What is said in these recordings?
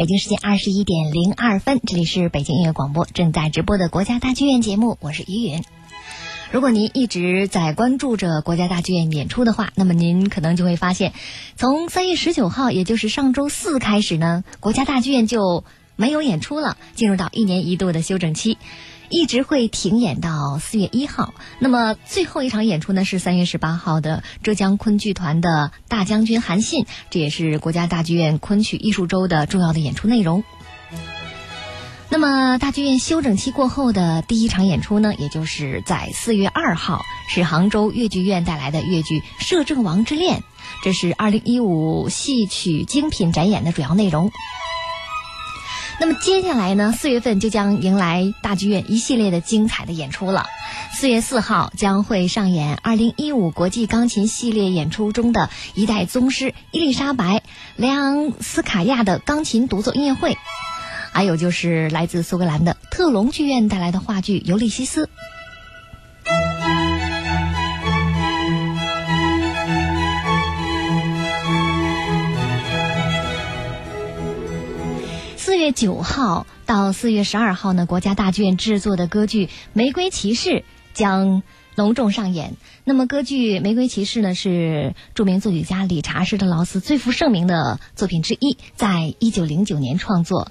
北京时间二十一点零二分，这里是北京音乐广播正在直播的国家大剧院节目，我是于云。如果您一直在关注着国家大剧院演出的话，那么您可能就会发现，从三月十九号，也就是上周四开始呢，国家大剧院就没有演出了，进入到一年一度的休整期。一直会停演到四月一号。那么最后一场演出呢是三月十八号的浙江昆剧团的《大将军韩信》，这也是国家大剧院昆曲艺术周的重要的演出内容。那么大剧院休整期过后的第一场演出呢，也就是在四月二号，是杭州越剧院带来的越剧《摄政王之恋》，这是二零一五戏曲精品展演的主要内容。那么接下来呢，四月份就将迎来大剧院一系列的精彩的演出了。四月四号将会上演二零一五国际钢琴系列演出中的一代宗师伊丽莎白·莱昂斯卡亚的钢琴独奏音乐会，还有就是来自苏格兰的特隆剧院带来的话剧《尤利西斯》。九号到四月十二号呢，国家大剧院制作的歌剧《玫瑰骑士》将隆重上演。那么，歌剧《玫瑰骑士》呢，是著名作曲家理查施特劳斯最负盛名的作品之一，在一九零九年创作。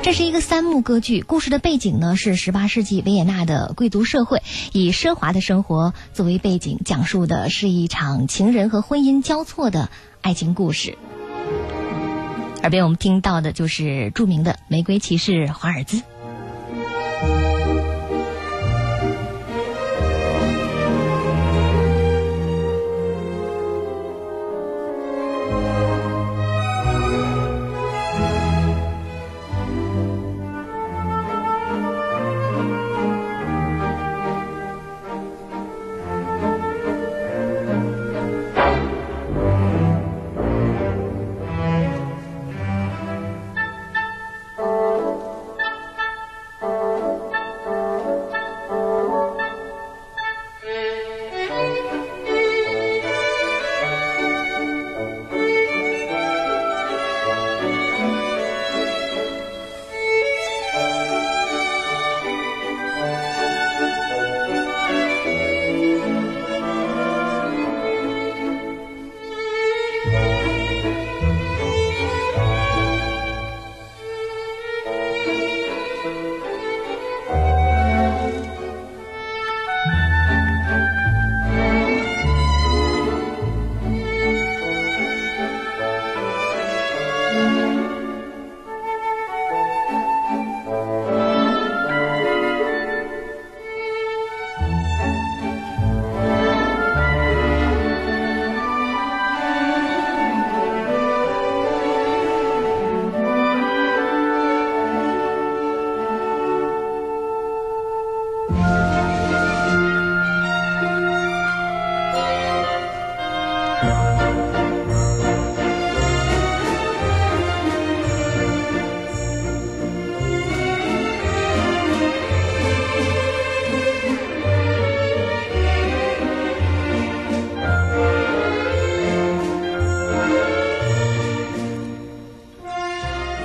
这是一个三幕歌剧，故事的背景呢是十八世纪维也纳的贵族社会，以奢华的生活作为背景，讲述的是一场情人和婚姻交错的爱情故事。耳边我们听到的就是著名的《玫瑰骑士》华尔兹。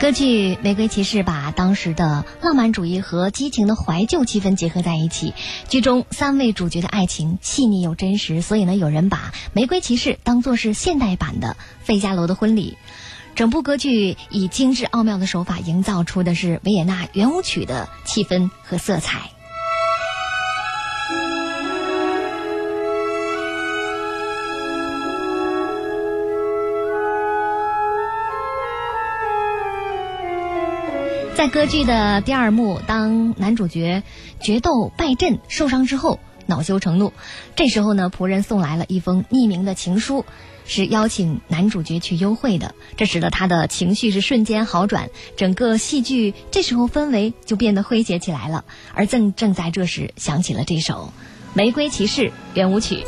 歌剧《玫瑰骑士》把当时的浪漫主义和激情的怀旧气氛结合在一起，剧中三位主角的爱情细腻又真实，所以呢，有人把《玫瑰骑士》当作是现代版的《费加罗的婚礼》。整部歌剧以精致奥妙的手法营造出的是维也纳圆舞曲的气氛和色彩。在歌剧的第二幕，当男主角决斗败阵受伤之后，恼羞成怒，这时候呢，仆人送来了一封匿名的情书，是邀请男主角去幽会的。这使得他的情绪是瞬间好转，整个戏剧这时候氛围就变得诙谐起来了。而正正在这时，响起了这首《玫瑰骑士》圆舞曲。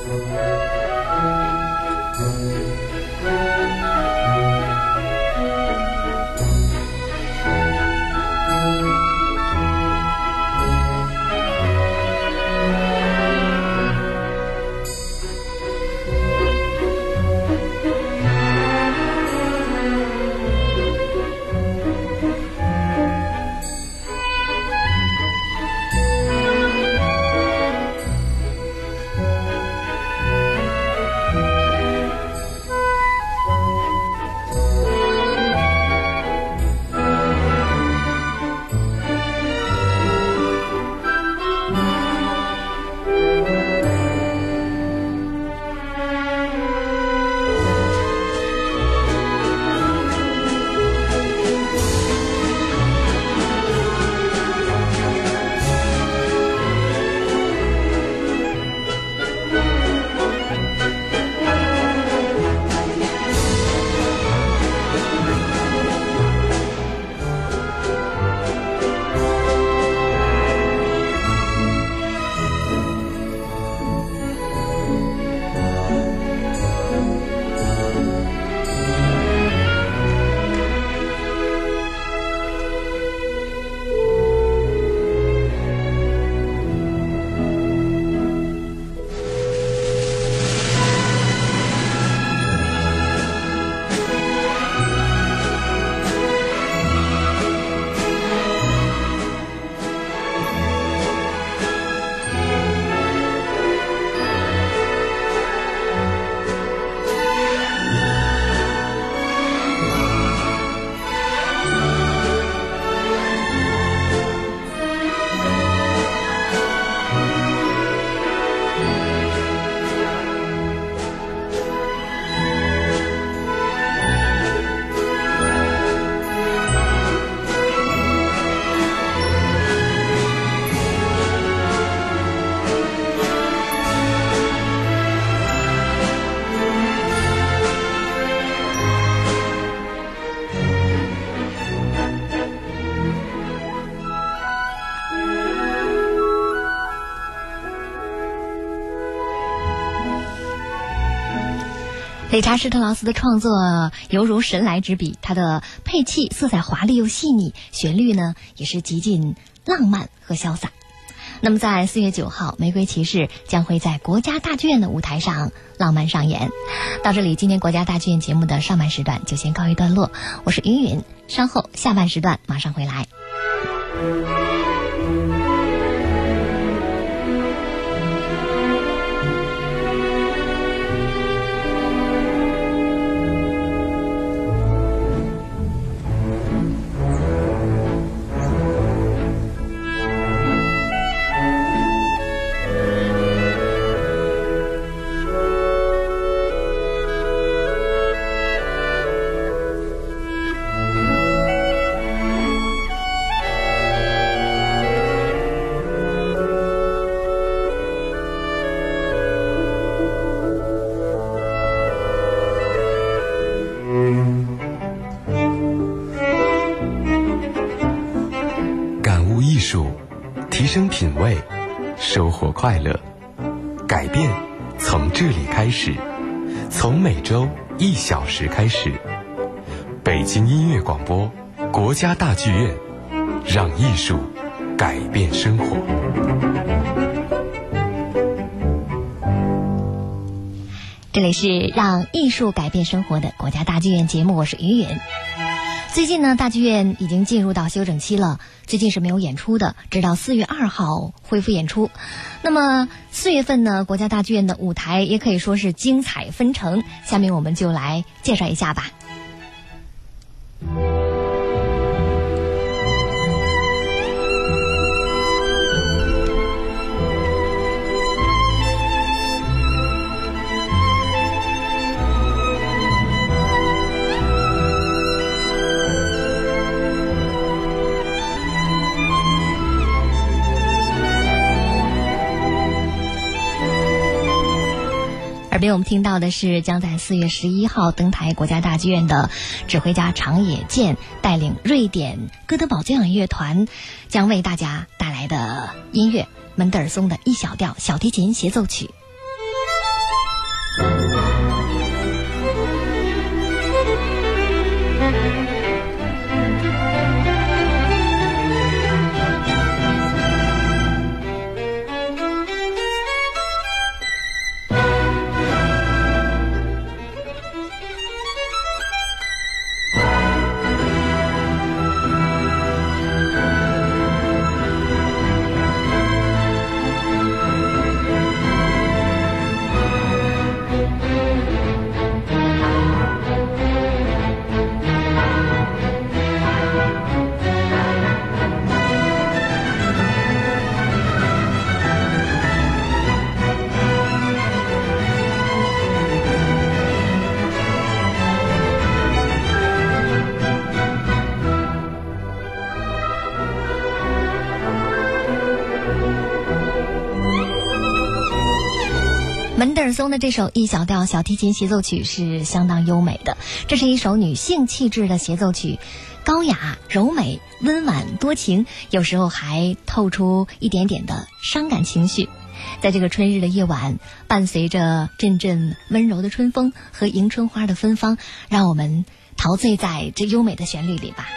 理查施特劳斯的创作犹如神来之笔，他的配器色彩华丽又细腻，旋律呢也是极尽浪漫和潇洒。那么，在四月九号，《玫瑰骑士》将会在国家大剧院的舞台上浪漫上演。到这里，今天国家大剧院节目的上半时段就先告一段落。我是云云，稍后下半时段马上回来。快乐，改变从这里开始，从每周一小时开始。北京音乐广播，国家大剧院，让艺术改变生活。这里是让艺术改变生活的国家大剧院节目，我是于允。最近呢，大剧院已经进入到休整期了，最近是没有演出的，直到四月二号恢复演出。那么四月份呢，国家大剧院的舞台也可以说是精彩纷呈，下面我们就来介绍一下吧。耳边我们听到的是将在四月十一号登台国家大剧院的指挥家长野健带领瑞典哥德堡交响乐团将为大家带来的音乐门德尔松的一小调小提琴协奏曲。松的这首 E 小调小提琴协奏曲是相当优美的，这是一首女性气质的协奏曲，高雅、柔美、温婉、多情，有时候还透出一点点的伤感情绪。在这个春日的夜晚，伴随着阵阵温柔的春风和迎春花的芬芳，让我们陶醉在这优美的旋律里吧。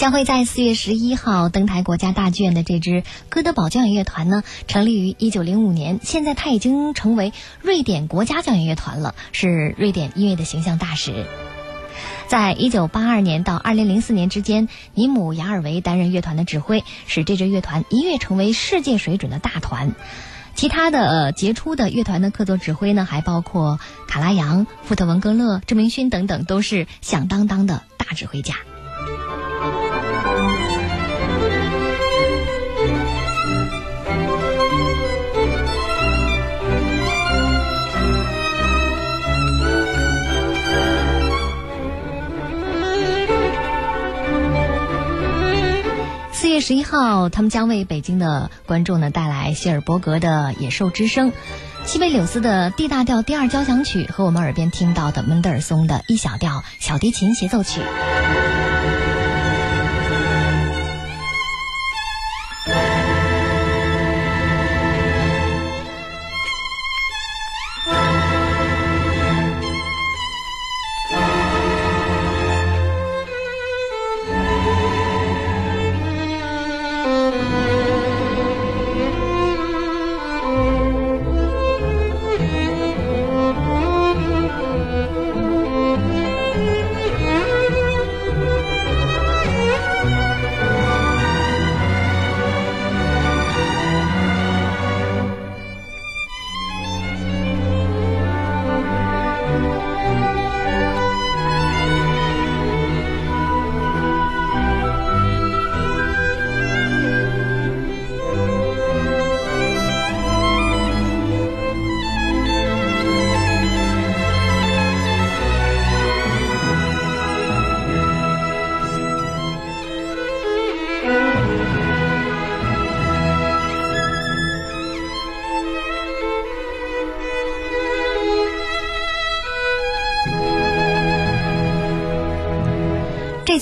将会在四月十一号登台国家大剧院的这支哥德堡交响乐团呢，成立于一九零五年，现在它已经成为瑞典国家交响乐团了，是瑞典音乐的形象大使。在一九八二年到二零零四年之间，尼姆雅尔维担任乐团的指挥，使这支乐团一跃成为世界水准的大团。其他的杰出的乐团的客座指挥呢，还包括卡拉扬、富特文格勒、郑明勋等等，都是响当当的大指挥家。十一号，他们将为北京的观众呢带来希尔伯格的《野兽之声》，西贝柳斯的 D 大调第二交响曲和我们耳边听到的门德尔松的一小调小提琴协奏曲。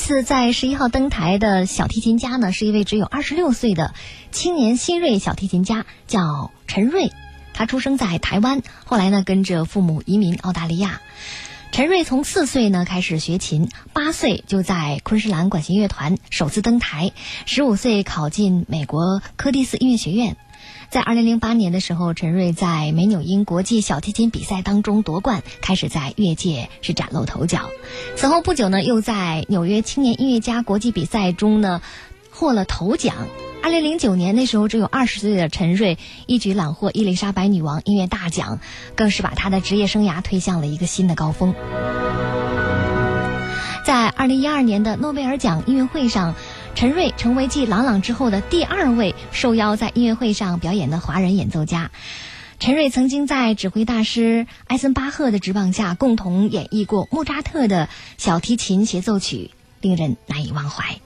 次在十一号登台的小提琴家呢，是一位只有二十六岁的青年新锐小提琴家，叫陈瑞。他出生在台湾，后来呢跟着父母移民澳大利亚。陈瑞从四岁呢开始学琴，八岁就在昆士兰管弦乐团首次登台，十五岁考进美国柯蒂斯音乐学院。在二零零八年的时候，陈瑞在美纽英国际小提琴比赛当中夺冠，开始在乐界是崭露头角。此后不久呢，又在纽约青年音乐家国际比赛中呢获了头奖。二零零九年那时候只有二十岁的陈瑞一举揽获伊丽莎白女王音乐大奖，更是把他的职业生涯推向了一个新的高峰。在二零一二年的诺贝尔奖音乐会上。陈瑞成为继朗朗之后的第二位受邀在音乐会上表演的华人演奏家。陈瑞曾经在指挥大师埃森巴赫的指棒下，共同演绎过莫扎特的小提琴协奏曲，令人难以忘怀。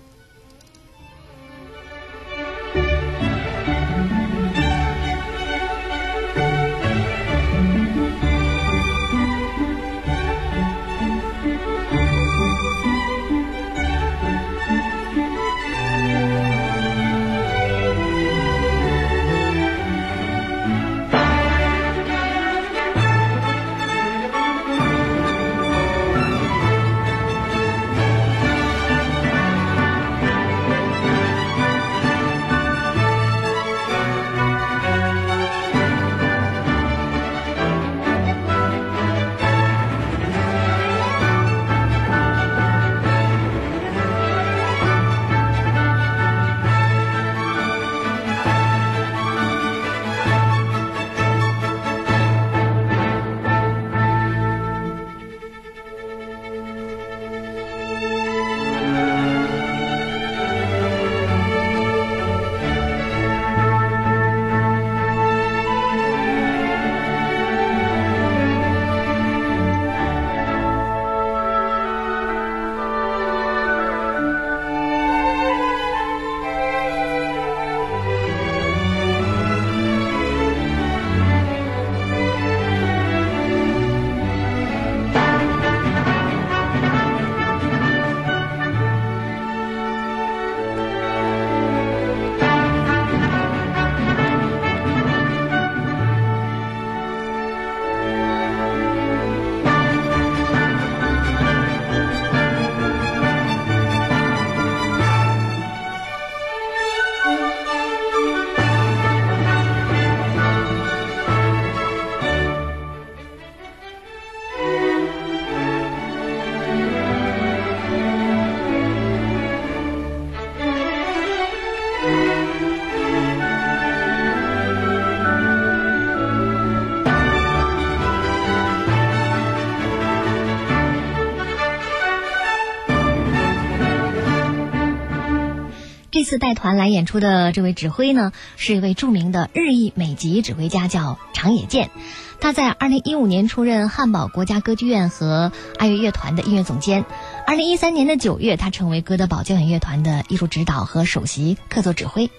次带团来演出的这位指挥呢，是一位著名的日裔美籍指挥家，叫长野健。他在二零一五年出任汉堡国家歌剧院和爱乐乐团的音乐总监。二零一三年的九月，他成为哥德堡交响乐团的艺术指导和首席客座指挥。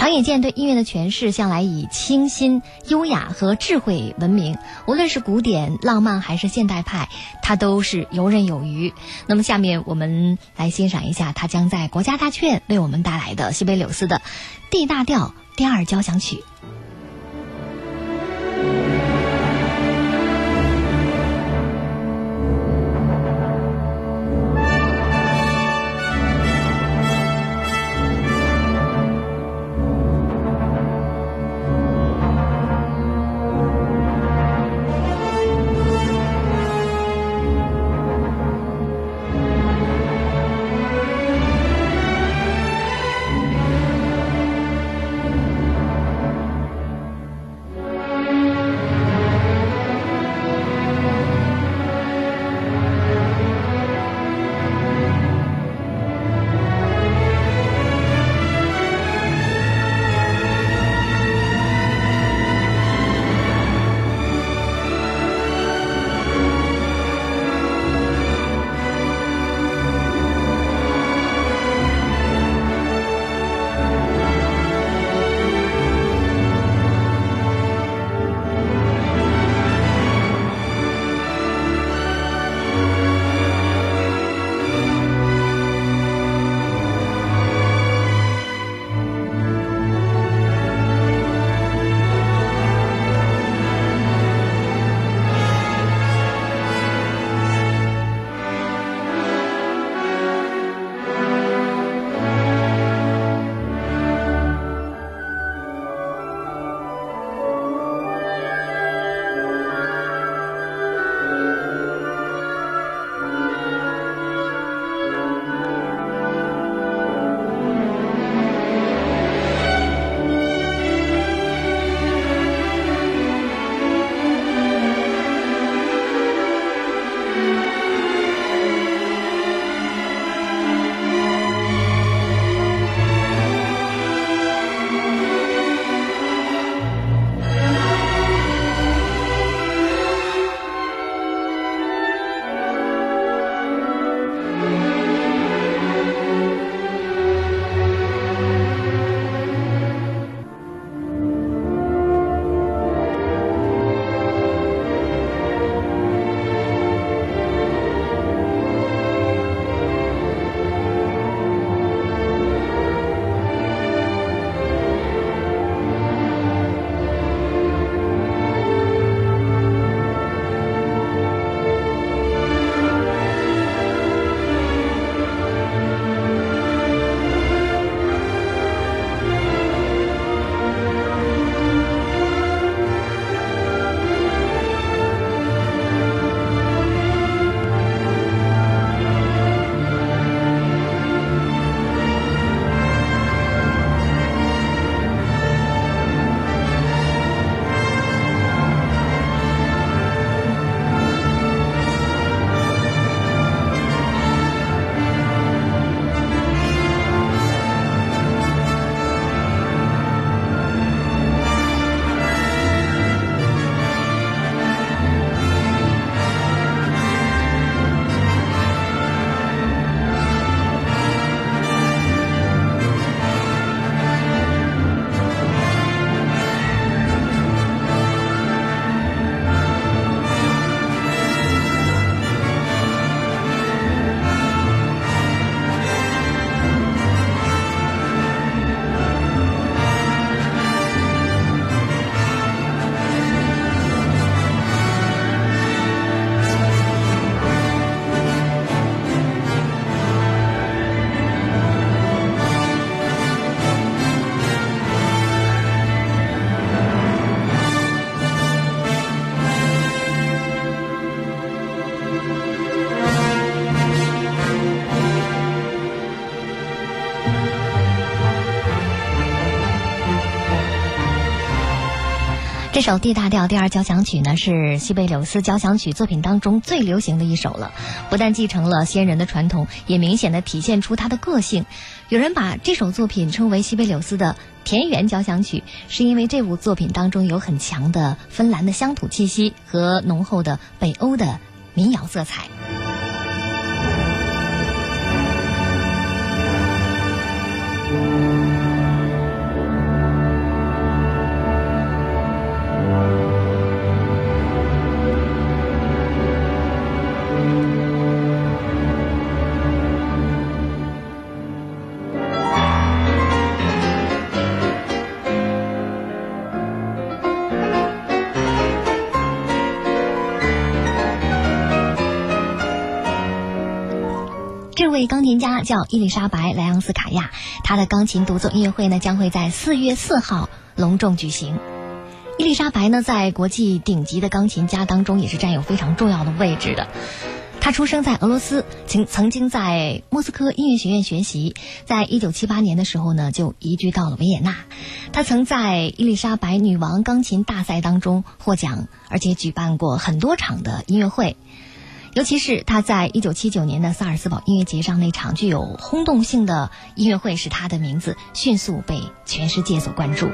长野健对音乐的诠释向来以清新、优雅和智慧闻名，无论是古典、浪漫还是现代派，他都是游刃有余。那么，下面我们来欣赏一下他将在国家大剧院为我们带来的西北柳丝的《D 大调第二交响曲》。这首 D 大调第二交响曲呢，是西贝柳斯交响曲作品当中最流行的一首了。不但继承了先人的传统，也明显的体现出他的个性。有人把这首作品称为西贝柳斯的田园交响曲，是因为这部作品当中有很强的芬兰的乡土气息和浓厚的北欧的民谣色彩。位钢琴家叫伊丽莎白·莱昂斯卡亚，她的钢琴独奏音乐会呢将会在四月四号隆重举行。伊丽莎白呢在国际顶级的钢琴家当中也是占有非常重要的位置的。她出生在俄罗斯，曾曾经在莫斯科音乐学院学习，在一九七八年的时候呢就移居到了维也纳。她曾在伊丽莎白女王钢琴大赛当中获奖，而且举办过很多场的音乐会。尤其是他在一九七九年的萨尔斯堡音乐节上那场具有轰动性的音乐会，使他的名字迅速被全世界所关注。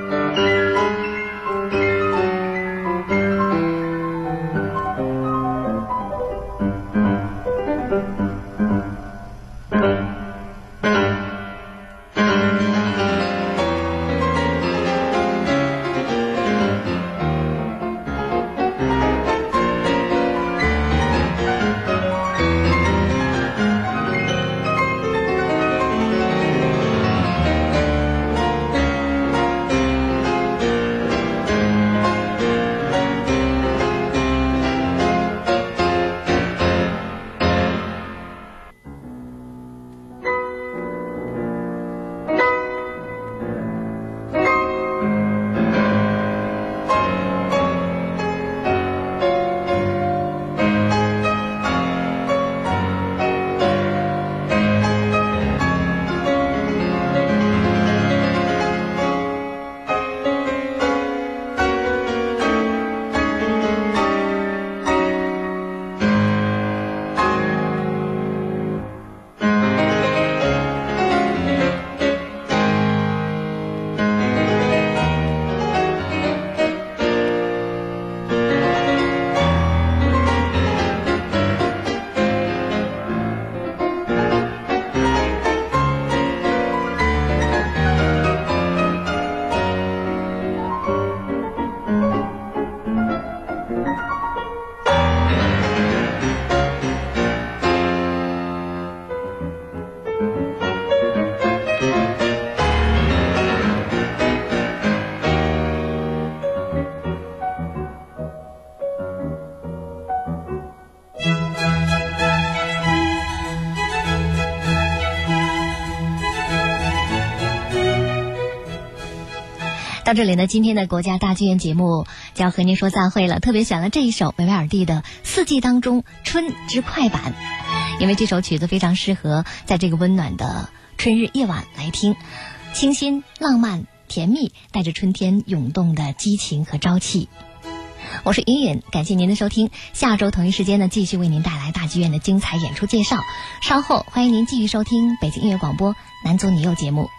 到这里呢，今天的国家大剧院节目就要和您说再会了。特别选了这一首维维尔第的《四季当中春之快板》，因为这首曲子非常适合在这个温暖的春日夜晚来听，清新、浪漫、甜蜜，带着春天涌动的激情和朝气。我是云云，感谢您的收听。下周同一时间呢，继续为您带来大剧院的精彩演出介绍。稍后欢迎您继续收听北京音乐广播《男左女右》节目。